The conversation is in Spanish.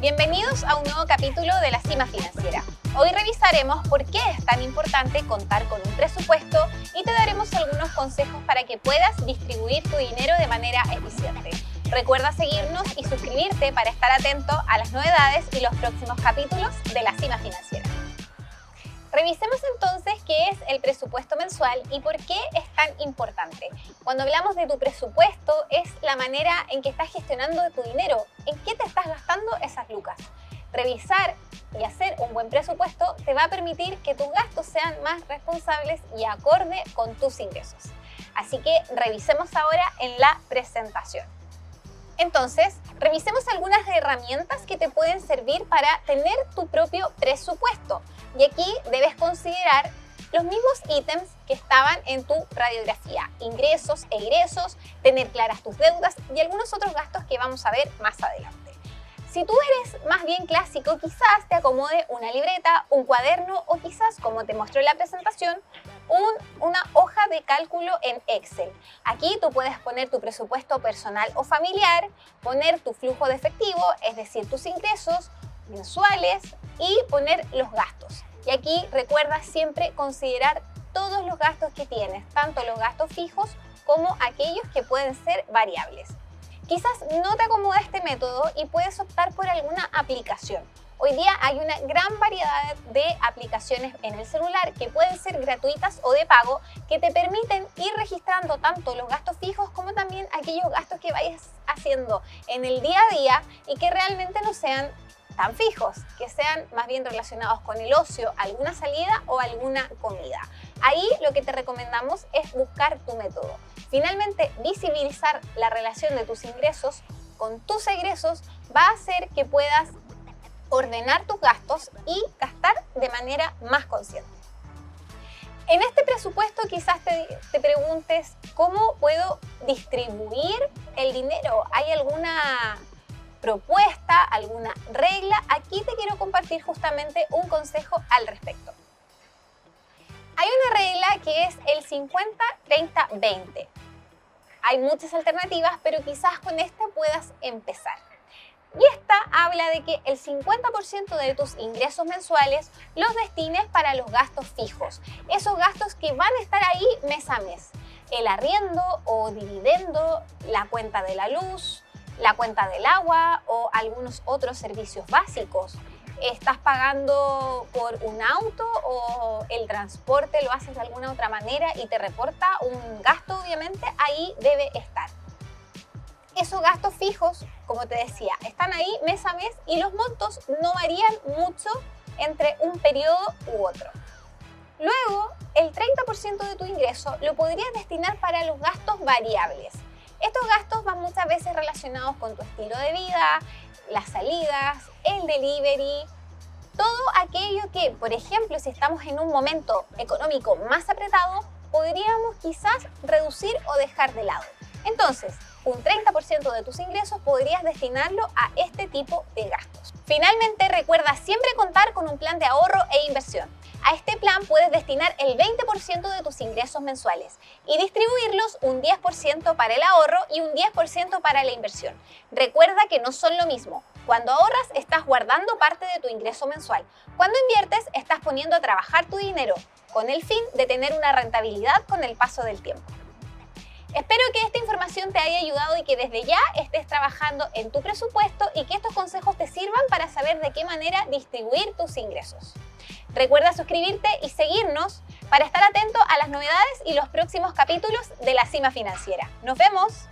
Bienvenidos a un nuevo capítulo de la Cima Financiera. Hoy revisaremos por qué es tan importante contar con un presupuesto y te daremos algunos consejos para que puedas distribuir tu dinero de manera eficiente. Recuerda seguirnos y suscribirte para estar atento a las novedades y los próximos capítulos de la Cima Financiera. Revisemos entonces qué es el presupuesto mensual y por qué es tan importante. Cuando hablamos de tu presupuesto es la manera en que estás gestionando tu dinero, en qué te estás gastando esas lucas. Revisar y hacer un buen presupuesto te va a permitir que tus gastos sean más responsables y acorde con tus ingresos. Así que revisemos ahora en la presentación. Entonces, revisemos algunas herramientas que te pueden servir para tener tu propio presupuesto. Y aquí debes considerar los mismos ítems que estaban en tu radiografía, ingresos, egresos, tener claras tus deudas y algunos otros gastos que vamos a ver más adelante. Si tú eres más bien clásico, quizás te acomode una libreta, un cuaderno o quizás, como te mostró en la presentación, una hoja de cálculo en Excel. Aquí tú puedes poner tu presupuesto personal o familiar, poner tu flujo de efectivo, es decir, tus ingresos mensuales y poner los gastos. Y aquí recuerda siempre considerar todos los gastos que tienes, tanto los gastos fijos como aquellos que pueden ser variables. Quizás no te acomoda este método y puedes optar por alguna aplicación. Hoy día hay una gran variedad de aplicaciones en el celular que pueden ser gratuitas o de pago que te permiten ir registrando tanto los gastos fijos como también aquellos gastos que vayas haciendo en el día a día y que realmente no sean tan fijos, que sean más bien relacionados con el ocio, alguna salida o alguna comida. Ahí lo que te recomendamos es buscar tu método. Finalmente, visibilizar la relación de tus ingresos con tus egresos va a hacer que puedas ordenar tus gastos y gastar de manera más consciente. En este presupuesto quizás te, te, preguntes cómo puedo distribuir el dinero. ¿Hay alguna propuesta, alguna regla, aquí te quiero compartir justamente un consejo al respecto. Hay una regla que es el 50-30-20. Hay muchas alternativas, pero quizás con esta puedas empezar. Y esta habla de que el 50% de tus ingresos mensuales los destines para los gastos fijos, esos gastos que van a estar ahí mes a mes. El arriendo o dividendo, la cuenta de la luz, la cuenta del agua o algunos otros servicios básicos. ¿Estás pagando por un auto o el transporte lo haces de alguna otra manera y te reporta un gasto, obviamente, ahí debe estar. Esos gastos fijos, como te decía, están ahí mes a mes y los montos no varían mucho entre un periodo u otro. Luego, el 30% de tu ingreso lo podrías destinar para los gastos variables. Estos gastos van muchas veces relacionados con tu estilo de vida, las salidas, el delivery, todo aquello que, por ejemplo, si estamos en un momento económico más apretado, podríamos quizás reducir o dejar de lado. Entonces, un 30% de tus ingresos podrías destinarlo a este tipo de gastos. Finalmente, recuerda siempre contar con un plan de ahorro e inversión. A este plan puedes destinar el 20% de tus ingresos mensuales y distribuirlos un 10% para el ahorro y un 10% para la inversión. Recuerda que no son lo mismo. Cuando ahorras estás guardando parte de tu ingreso mensual. Cuando inviertes estás poniendo a trabajar tu dinero con el fin de tener una rentabilidad con el paso del tiempo. Espero que esta información te haya ayudado y que desde ya estés trabajando en tu presupuesto y que estos consejos te sirvan para saber de qué manera distribuir tus ingresos. Recuerda suscribirte y seguirnos para estar atento a las novedades y los próximos capítulos de La Cima Financiera. ¡Nos vemos!